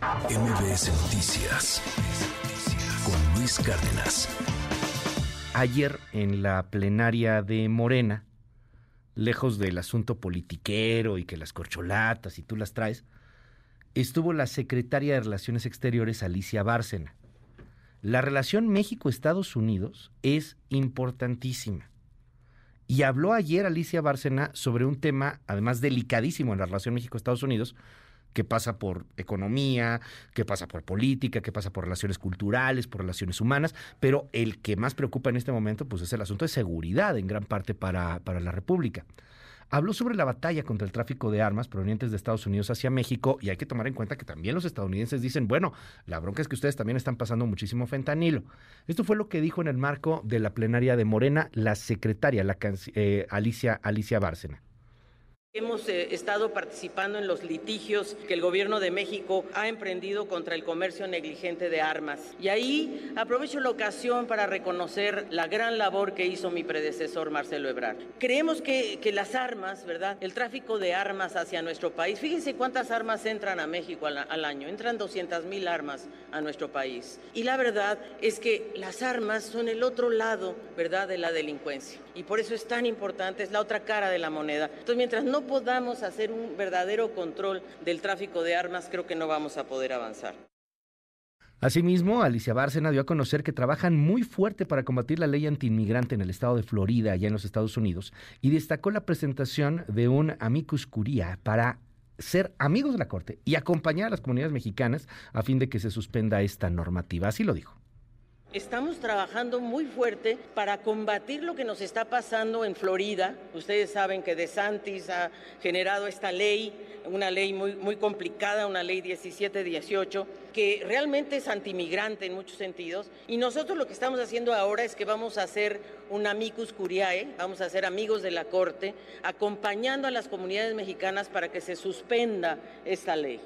MBS Noticias con Luis Cárdenas. Ayer en la plenaria de Morena, lejos del asunto politiquero y que las corcholatas y tú las traes, estuvo la secretaria de Relaciones Exteriores Alicia Bárcena. La relación México-Estados Unidos es importantísima. Y habló ayer Alicia Bárcena sobre un tema, además delicadísimo en la relación México-Estados Unidos, que pasa por economía, que pasa por política, que pasa por relaciones culturales, por relaciones humanas, pero el que más preocupa en este momento pues es el asunto de seguridad en gran parte para, para la República. Habló sobre la batalla contra el tráfico de armas provenientes de Estados Unidos hacia México y hay que tomar en cuenta que también los estadounidenses dicen, bueno, la bronca es que ustedes también están pasando muchísimo fentanilo. Esto fue lo que dijo en el marco de la plenaria de Morena la secretaria, la eh, Alicia, Alicia Bárcena. Hemos eh, estado participando en los litigios que el gobierno de México ha emprendido contra el comercio negligente de armas. Y ahí aprovecho la ocasión para reconocer la gran labor que hizo mi predecesor Marcelo Ebrard. Creemos que, que las armas, ¿verdad? El tráfico de armas hacia nuestro país. Fíjense cuántas armas entran a México al, al año. Entran 200 mil armas a nuestro país. Y la verdad es que las armas son el otro lado, ¿verdad? De la delincuencia. Y por eso es tan importante, es la otra cara de la moneda. Entonces, mientras no podamos hacer un verdadero control del tráfico de armas, creo que no vamos a poder avanzar. Asimismo, Alicia Bárcena dio a conocer que trabajan muy fuerte para combatir la ley antiinmigrante en el estado de Florida, allá en los Estados Unidos, y destacó la presentación de un amicus curia para ser amigos de la Corte y acompañar a las comunidades mexicanas a fin de que se suspenda esta normativa. Así lo dijo. Estamos trabajando muy fuerte para combatir lo que nos está pasando en Florida. Ustedes saben que DeSantis ha generado esta ley, una ley muy, muy complicada, una ley 1718, que realmente es antimigrante en muchos sentidos. Y nosotros lo que estamos haciendo ahora es que vamos a hacer un amicus curiae, vamos a ser amigos de la Corte, acompañando a las comunidades mexicanas para que se suspenda esta ley.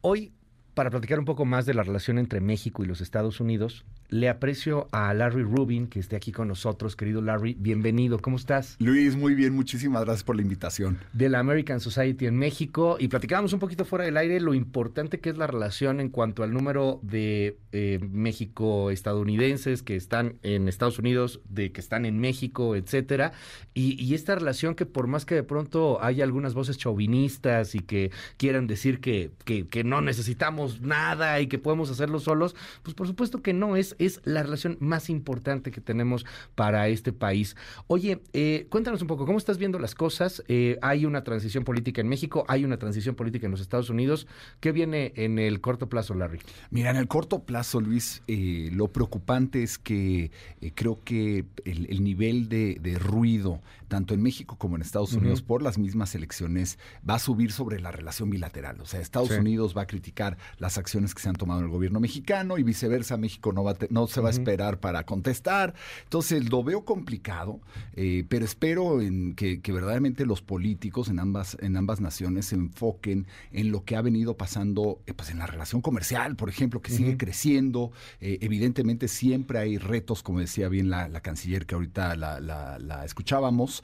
Hoy para platicar un poco más de la relación entre México y los Estados Unidos, le aprecio a Larry Rubin, que esté aquí con nosotros. Querido Larry, bienvenido. ¿Cómo estás? Luis, muy bien. Muchísimas gracias por la invitación. De la American Society en México. Y platicábamos un poquito fuera del aire lo importante que es la relación en cuanto al número de eh, México-estadounidenses que están en Estados Unidos, de que están en México, etcétera. Y, esta relación que por más que de pronto haya algunas voces chauvinistas y que quieran decir que, que, que no necesitamos nada y que podemos hacerlo solos, pues por supuesto que no es es la relación más importante que tenemos para este país. Oye, eh, cuéntanos un poco, ¿cómo estás viendo las cosas? Eh, hay una transición política en México, hay una transición política en los Estados Unidos. ¿Qué viene en el corto plazo, Larry? Mira, en el corto plazo, Luis, eh, lo preocupante es que creo que el, nivel de, ruido, tanto en México como en Estados Unidos, por las mismas elecciones, va a subir sobre la relación bilateral. O sea, Estados Unidos va a criticar las acciones que se han tomado en el gobierno mexicano y viceversa, México no va a no se va a esperar para contestar. Entonces lo veo complicado, eh, pero espero en que, verdaderamente los políticos en ambas, en ambas naciones se enfoquen en lo que ha venido pasando eh, pues en la relación comercial, por ejemplo, que sigue creciendo. Eh, evidentemente siempre hay retos, como decía bien la, canciller que ahorita la, escuchábamos,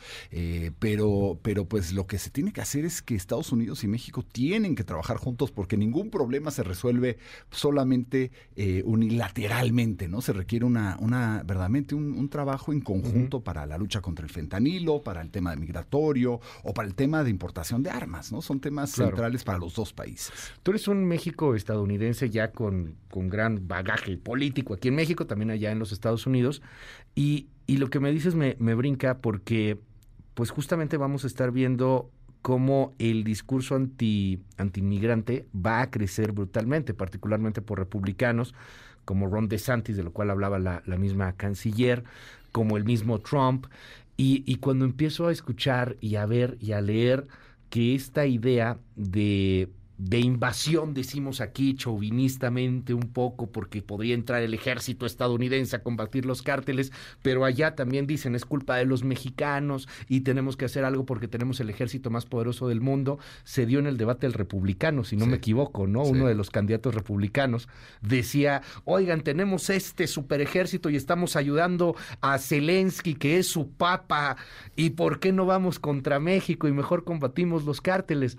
pero, pero pues lo que se tiene que hacer es que Estados Unidos y México tienen que trabajar juntos porque ningún problema se resuelve solamente unilateralmente ¿no? Se requiere una, una verdaderamente un, trabajo en conjunto para la lucha contra el fentanilo, para el tema migratorio o para el tema de importación de armas, ¿no? Son temas centrales para los dos países. Tú eres un México estadounidense ya con, con gran bagaje político aquí en México, también allá en los Estados Unidos, y, y lo que me dices me, me brinca porque pues justamente vamos a estar viendo cómo el discurso anti, anti-inmigrante va a crecer brutalmente, particularmente por republicanos como Ron DeSantis, de lo cual hablaba la, misma canciller, como el mismo Trump. Y, y cuando empiezo a escuchar y a ver y a leer que esta idea de de invasión, decimos aquí chauvinistamente un poco, porque podría entrar el ejército estadounidense a combatir los cárteles, pero allá también dicen es culpa de los mexicanos y tenemos que hacer algo porque tenemos el ejército más poderoso del mundo. Se dio en el debate el republicano, si no me equivoco, ¿no? Uno de los candidatos republicanos decía, oigan, tenemos este super ejército y estamos ayudando a Zelensky, que es su papa, ¿y por qué no vamos contra México y mejor combatimos los cárteles?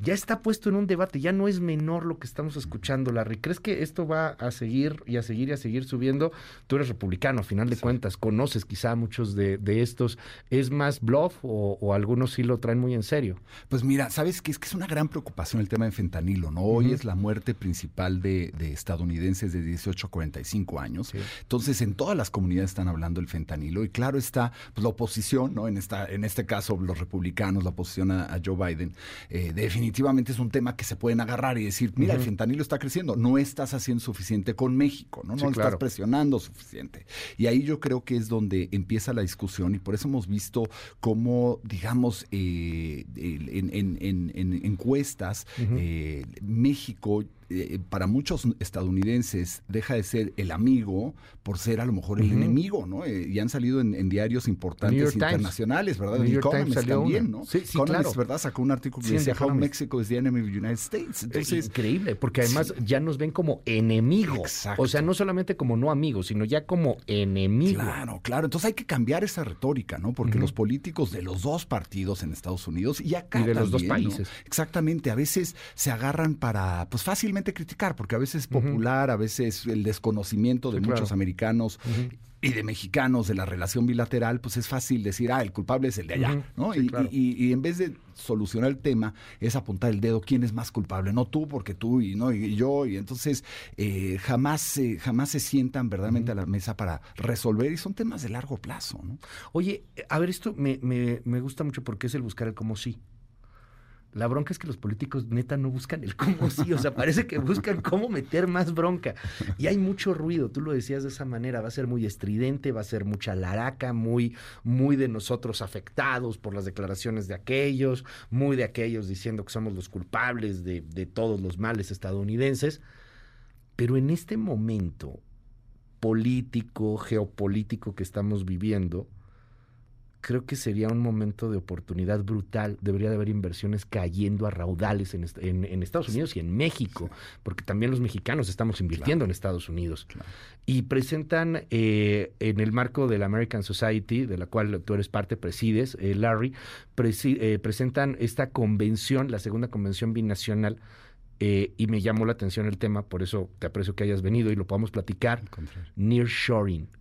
Ya está puesto en un debate, ya no es menor lo que estamos escuchando, Larry. ¿Crees que esto va a seguir y a seguir y a seguir subiendo? Tú eres republicano, a final de cuentas, conoces quizá muchos de, estos. ¿Es más bluff o, algunos sí lo traen muy en serio? Pues mira, sabes que es que es una gran preocupación el tema de fentanilo, ¿no? Hoy es la muerte principal de, estadounidenses de 18 a 45 años. Entonces, en todas las comunidades están hablando del fentanilo y claro está pues, la oposición, ¿no? En, esta, en este caso, los republicanos, la oposición a, Joe Biden, eh, definitivamente es un tema que se pueden agarrar y decir, mira, el fentanilo está creciendo, no estás haciendo suficiente con México, ¿no? No estás presionando suficiente. Y ahí yo creo que es donde empieza la discusión y por eso hemos visto cómo, digamos, eh, en, encuestas, eh, México eh, para muchos estadounidenses deja de ser el amigo por ser a lo mejor el enemigo, ¿no? Eh, y han salido en, diarios importantes internacionales, ¿verdad? New York Times también, ¿no? Sí, sí claro. ¿verdad? Sacó un artículo que decía How Mexico is the enemy of the United States. Entonces, increíble, porque además ya nos ven como enemigos. O sea, no solamente como no amigos, sino ya como enemigos. Claro, claro. Entonces hay que cambiar esa retórica, ¿no? Porque los políticos de los dos partidos en Estados Unidos y acá y de los dos países. Exactamente, a veces se agarran para, pues fácilmente criticar, porque a veces es popular, a veces el desconocimiento de muchos americanos. Y de mexicanos de la relación bilateral, pues es fácil decir, ah, el culpable es el de allá, ¿no? y, en vez de solucionar el tema, es apuntar el dedo, ¿quién es más culpable? No tú, porque tú y no y yo, y entonces eh, jamás, jamás se sientan verdaderamente a la mesa para resolver, y son temas de largo plazo, ¿no? Oye, a ver, esto me, me, me gusta mucho porque es el buscar el cómo sí. La bronca es que los políticos neta no buscan el cómo sí, o sea, parece que buscan cómo meter más bronca. Y hay mucho ruido, tú lo decías de esa manera, va a ser muy estridente, va a ser mucha laraca, muy, muy de nosotros afectados por las declaraciones de aquellos, muy de aquellos diciendo que somos los culpables de, de todos los males estadounidenses. Pero en este momento político, geopolítico que estamos viviendo, creo que sería un momento de oportunidad brutal. Debería de haber inversiones cayendo a raudales en, en, Estados Unidos y en México, porque también los mexicanos estamos invirtiendo en Estados Unidos. Y presentan eh, en el marco de la American Society, de la cual tú eres parte, presides, eh, Larry, eh, presentan esta convención, la segunda convención binacional. y me llamó la atención el tema, por eso te aprecio que hayas venido y lo podamos platicar. Nearshoring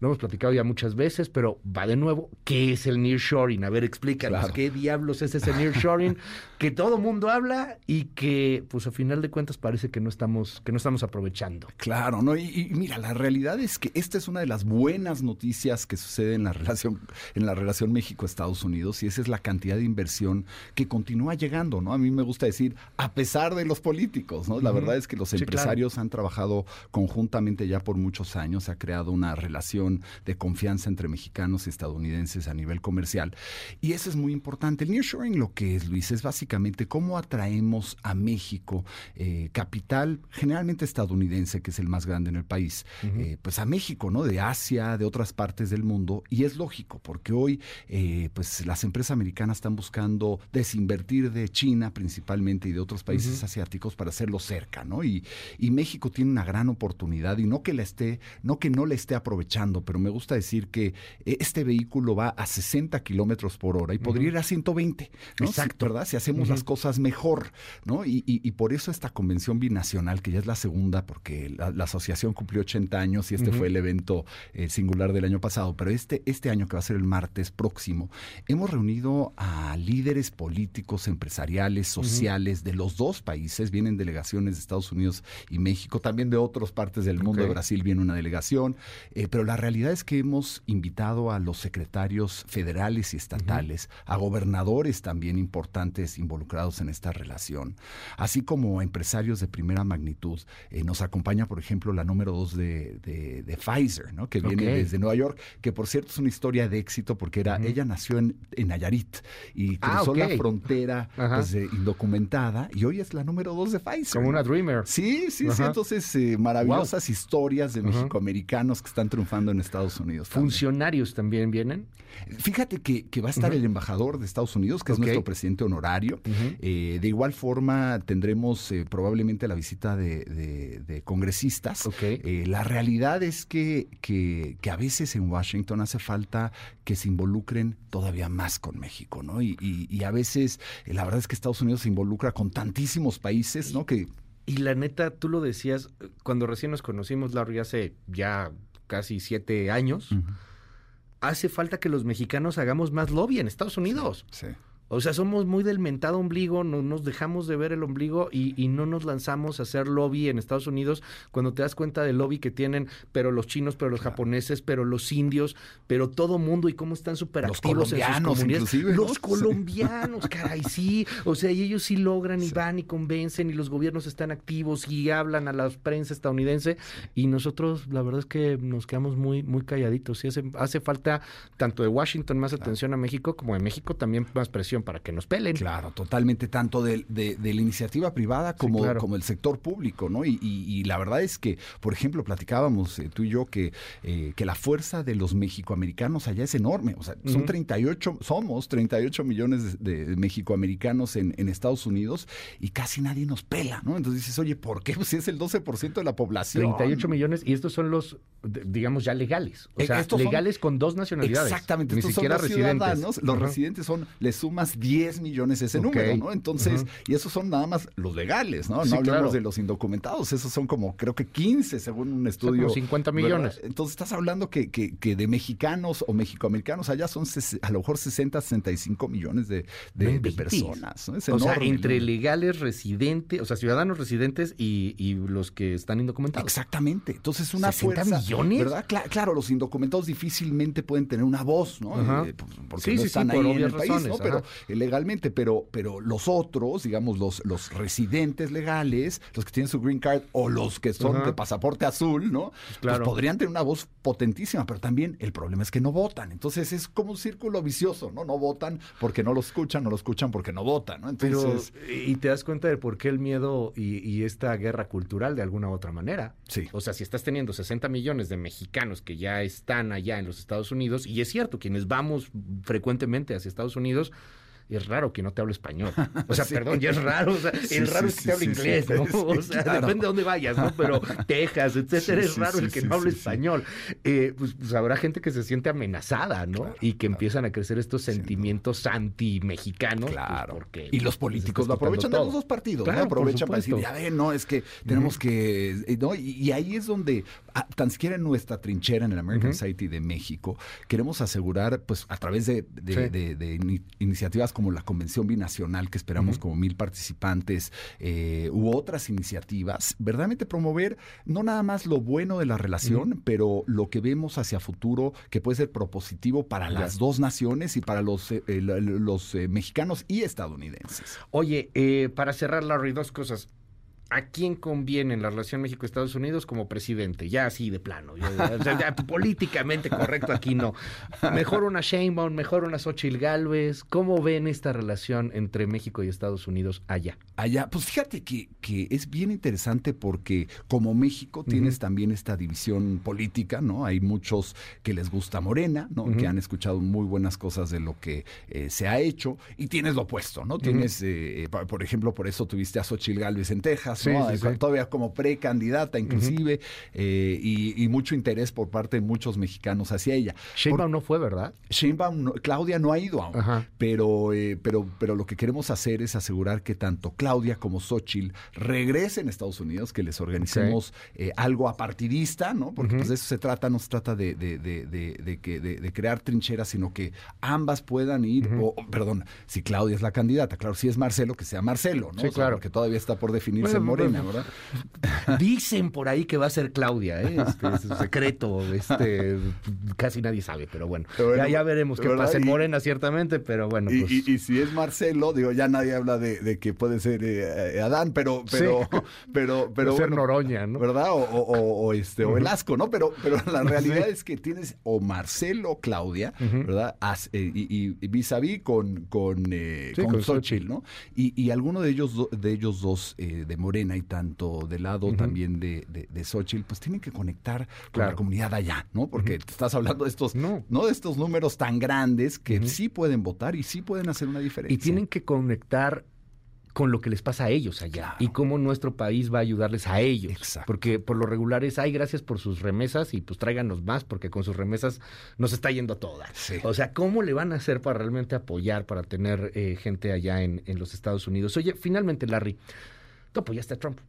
lo hemos platicado ya muchas veces, pero va de nuevo. ¿Qué es el nearshoring? A ver, explícanos. ¿Qué diablos es ese nearshoring que todo mundo habla y que, pues, a final de cuentas parece que no estamos, que no estamos aprovechando? Claro, ¿no? Y, mira, la realidad es que esta es una de las buenas noticias que sucede en la relación, en la relación México-Estados Unidos, y esa es la cantidad de inversión que continúa llegando, ¿no? A mí me gusta decir, a pesar de los políticos, ¿no? La verdad es que los empresarios han trabajado conjuntamente ya por muchos años, se ha creado una relación de confianza entre mexicanos y estadounidenses a nivel comercial. Y eso es muy importante. El nearshoring lo que es, Luis, es básicamente cómo atraemos a México eh, capital generalmente estadounidense, que es el más grande en el país, eh, pues a México, ¿no? De Asia, de otras partes del mundo. Y es lógico, porque hoy eh, pues las empresas americanas están buscando desinvertir de China principalmente y de otros países asiáticos para hacerlo cerca, ¿no? Y, y México tiene una gran oportunidad y no que la esté, no que no la esté aprovechando pero me gusta decir que eh, este vehículo va a 60 kilómetros por hora y podría ir a 120, ¿no? Exacto. ¿Verdad? Si hacemos las cosas mejor, ¿no? Y, por eso esta convención binacional, que ya es la segunda, porque la, asociación cumplió 80 años y este fue el evento eh, singular del año pasado, pero este, este año que va a ser el martes próximo, hemos reunido a líderes políticos, empresariales, sociales de los dos países, vienen delegaciones de Estados Unidos y México, también de otras partes del mundo, de Brasil viene una delegación, eh, pero la realidad es que hemos invitado a los secretarios federales y estatales, a gobernadores también importantes involucrados en esta relación, así como a empresarios de primera magnitud. Eh, nos acompaña, por ejemplo, la número dos de, Pfizer, ¿no? que viene desde Nueva York, que por cierto es una historia de éxito porque era, ella nació en, en Nayarit y ah, cruzó la frontera pues, indocumentada y hoy es la número dos de Pfizer. Como una dreamer. Sí, sí, sí. Entonces, eh, maravillosas historias de mexicoamericanos que están triunfando en en Estados Unidos. también. ¿Funcionarios también vienen? Fíjate que, que va a estar el embajador de Estados Unidos, que es nuestro presidente honorario. Eh, de igual forma, tendremos eh, probablemente la visita de, de- de congresistas. Ok. Eh, la realidad es que, que, que a veces en Washington hace falta que se involucren todavía más con México, ¿no? Y, y- y a veces, la verdad es que Estados Unidos se involucra con tantísimos países, ¿no? Que Y la neta, tú lo decías, cuando recién nos conocimos, Larry, hace ya casi siete años, hace falta que los mexicanos hagamos más lobby en Estados Unidos. sí. O sea, somos muy del mentado ombligo, no nos dejamos de ver el ombligo y, y no nos lanzamos a hacer lobby en Estados Unidos cuando te das cuenta del lobby que tienen, pero los chinos, pero los japoneses, pero los indios, pero todo mundo y cómo están súper activos en sus comunidades. Los Sí. colombianos, caray, sí. O sea, y ellos sí logran y Sí. van y convencen y los gobiernos están activos y hablan a la prensa estadounidense y nosotros la verdad es que nos quedamos muy muy calladitos. Sí hace, hace falta tanto de Washington más atención a México como de México también más presión para que nos pelen. Claro, totalmente, tanto de, de- de la iniciativa privada como, claro. como el sector público, ¿no? Y, y- y la verdad es que, por ejemplo, platicábamos eh, tú y yo que, eh, que la fuerza de los mexicoamericanos allá es enorme. O sea, son Ujú. 38, somos 38 millones de, de mexicoamericanos en, en Estados Unidos y casi nadie nos pela, ¿no? Entonces dices, oye, ¿por qué? Pues si es el 12% de la población. 38 millones y estos son los digamos ya legales, o Eh, sea, estos son- legales con dos nacionalidades. Exactamente, ni estos son siquiera los residentes. ciudadanos, los residentes son, le sumas 10 millones ese número, ¿no? Entonces, y esos son nada más los legales, ¿no? Sí, no hablamos claro. de los indocumentados, esos son como, creo que 15 según un estudio. como 50 ¿verdad? millones. Entonces estás hablando que, que, que de mexicanos o mexicoamericanos allá son a lo mejor 60, 65 millones de, de- de personas, ¿no? Es o sea, entre legales, residentes, o sea, ciudadanos residentes y, y los que están indocumentados. Exactamente. Entonces, una 60 fuerza. millones? ¿Verdad? Cla- claro, los indocumentados difícilmente pueden tener una voz, ¿no? Eh, pues, porque Sí, no sí, sí, están por ahí en el país, ¿no? Pero legalmente, pero, pero los otros, digamos, los, los residentes legales, los que tienen su green card o los que son Ajá. de pasaporte azul, ¿no? Pues claro. podrían tener una voz potentísima, pero también el problema es que no votan. Entonces es como un círculo vicioso, ¿no? No votan porque no lo escuchan, no lo escuchan porque no votan, ¿no? Pero, Entonces, y te das cuenta de por qué el miedo y, y esta guerra cultural de alguna u otra manera. sí. O sea, si estás teniendo 60 millones de mexicanos que ya están allá en los Estados Unidos, y es cierto, quienes vamos frecuentemente hacia Estados Unidos, es raro que no te hable español. O sea, Sí. perdón, ya es raro. O sea, Sí, el raro sí, es que te hable inglés, O sea, claro. depende de dónde vayas, ¿no? Pero Texas, etcétera, es raro el que no hable español. Eh, pues, pues habrá gente que se siente amenazada, ¿no? Claro, y que claro. empiezan a crecer estos sentimientos anti-mexicanos. pues, Claro. porque y los políticos lo aprovechan de los dos partidos, ¿no? Aprovechan para decir, ya ven, no, es que tenemos que, eh, ¿no? Y, y ahí es donde, ah, tan siquiera en nuestra trinchera en el American. Society de México, queremos asegurar, pues, a través de, de- de- de ini- iniciativas como la Convención Binacional, que esperamos como mil participantes, eh, u otras iniciativas, verdaderamente promover no nada más lo bueno de la relación, pero lo que vemos hacia futuro que puede ser propositivo para Ya. las dos naciones y para los, eh, eh, los eh, mexicanos y estadounidenses. Oye, eh, para cerrar, Larry, dos cosas. ¿A quién conviene en la relación México-Estados Unidos como presidente? Ya así de plano. ya- políticamente correcto aquí no. Mejor una Sheinbaum, mejor una Xochitl Galvez. ¿Cómo ven esta relación entre México y Estados Unidos allá? Allá, pues fíjate que, que es bien interesante porque como México tienes también esta división política, ¿no? Hay muchos que les gusta Morena, ¿no? Que han escuchado muy buenas cosas de lo que eh, se ha hecho y tienes lo opuesto, ¿no? Tienes, eh, pa- por ejemplo, por eso tuviste a Xochitl Gálvez en Texas, Sí, ¿no? sí, sí. Todavía como precandidata inclusive eh, y, y mucho interés por parte de muchos mexicanos hacia ella. Sheinbaum no fue, ¿verdad? Sheinbaum, no- Claudia no ha ido aún, Ajá. pero, eh, pero, pero lo que queremos hacer es asegurar que tanto Claudia como Xochitl regresen a Estados Unidos, que les organicemos eh, algo apartidista, ¿no? Porque pues de eso se trata, no se trata de, de, de, que, crear trincheras, sino que ambas puedan ir, o, perdón, si Claudia es la candidata, claro, si es Marcelo, que sea Marcelo, ¿no? Sí, O sea, claro. Porque todavía está por definirse Bueno, Morena. ¿verdad? Dicen por ahí que va a ser Claudia, ¿eh? Este, es un secreto, este, casi nadie sabe, pero bueno. Pero bueno, ya, ya veremos qué ¿verdad? pasa en Morena, ciertamente, pero bueno, Y, pues. y- y si es Marcelo, digo, ya nadie habla de, de que puede ser eh, eh, Adán, pero, pero, Sí. pero, pero ser bueno, Noroña, ¿no? ¿verdad? O, o- o- este, o. Velasco, ¿no? Pero, pero la realidad Sí. es que tienes o Marcelo o Claudia. ¿verdad? As- eh, y, vis a vis con, con, eh, Sí, con con Xochitl, ¿no? Y, y alguno de ellos, do- de ellos dos de Morena Morena y tanto del lado también de, de, Xochitl, pues tienen que conectar con la comunidad allá, ¿no? Porque estás hablando de estos, no. de estos números tan grandes que sí pueden votar y sí pueden hacer una diferencia. Y tienen que conectar con lo que les pasa a ellos allá y cómo nuestro país va a ayudarles a ellos. Exacto. Porque por lo regular es, ay, gracias por sus remesas y pues tráiganos más porque con sus remesas nos está yendo toda. O sea, ¿cómo le van a hacer para realmente apoyar, para tener eh, gente allá en, en los Estados Unidos? Oye, finalmente, Larry, tú apoyaste a Trump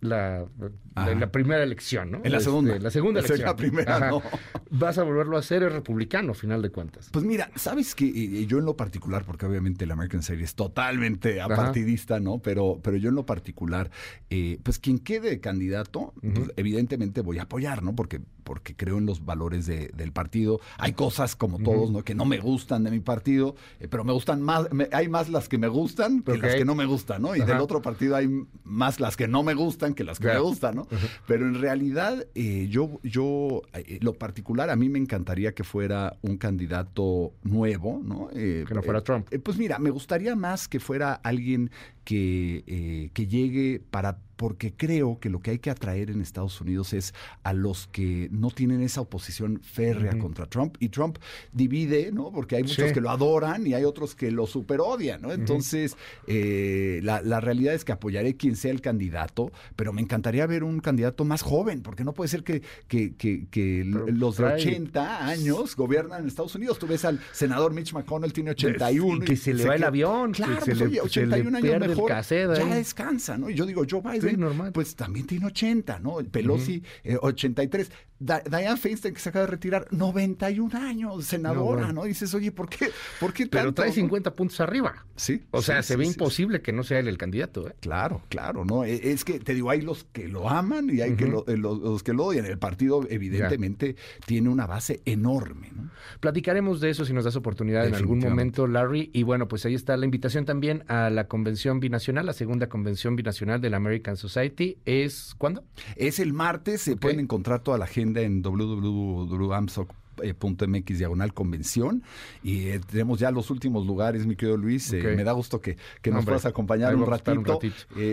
la, la, primera elección, ¿no? En la segunda. Este, la segunda elección. la primera, no. Vas a volverlo a hacer el republicano, final de cuentas. Pues mira, sabes que yo en lo particular, porque obviamente el American Series es totalmente apartidista, ¿no? Pero, pero yo en lo particular, eh, pues quien quede candidato, pues, evidentemente voy a apoyar, ¿no? Porque, porque creo en los valores del partido. Hay cosas como todos, ¿no? Que no me gustan de mi partido, eh, pero me gustan más, hay más las que me gustan que las que no me gustan, ¿no? Y del otro partido hay más las que no me gustan que las que me gustan, ¿no? Pero en realidad, eh, yo, yo, eh, lo particular, a mí me encantaría que fuera un candidato nuevo, ¿no? Eh, que no fuera Trump. pues mira, me gustaría más que fuera alguien que, que llegue para porque creo que lo que hay que atraer en Estados Unidos es a los que no tienen esa oposición férrea contra Trump. Y Trump divide, ¿no? Porque hay muchos que lo adoran y hay otros que lo superodian, ¿no? Entonces, eh, la, realidad es que apoyaré quien sea el candidato, pero me encantaría ver un candidato más joven, porque no puede ser que, que, que, los de 80 años gobiernan en Estados Unidos. Tú ves al senador Mitch McConnell, tiene 81. Y que se le va el avión. Claro, que se pues, le, 81 años mejor. Ya descansa, ¿no? Y yo digo, Joe Biden normal. pues también tiene 80, ¿no? Pelosi, 83. Eh, Diane Feinstein, que se acaba de retirar, 91 años, senadora, ¿no? Dices, oye, ¿por qué, por qué Pero trae 50 puntos arriba. Sí. O sea, se ve imposible que no sea él el candidato, ¿eh? Claro, claro, ¿no? E, es que, te digo, hay los que lo aman y hay que eh, los, que lo odian. El partido, evidentemente, tiene una base enorme, ¿no? Platicaremos de eso si nos das oportunidad en algún momento, Larry. Y bueno, pues ahí está la invitación también a la convención binacional, la segunda convención binacional de la American Society. ¿Es cuándo? Es el martes, se pueden encontrar toda la agenda en www.amsoc.com eh, .mx diagonal convención y eh, tenemos ya los últimos lugares, mi querido Luis. Eh, me da gusto que, nos puedas acompañar un ratito,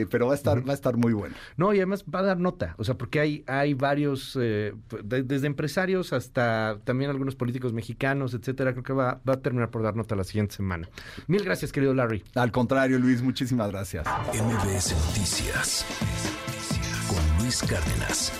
pero va a estar va a estar muy bueno. No, y además va a dar nota, o sea, porque hay hay varios desde empresarios hasta también algunos políticos mexicanos, etcétera, creo que va, va a terminar por dar nota la siguiente semana. Mil gracias, querido Larry. Al contrario, Luis, muchísimas gracias. MBS Noticias con Luis Cárdenas.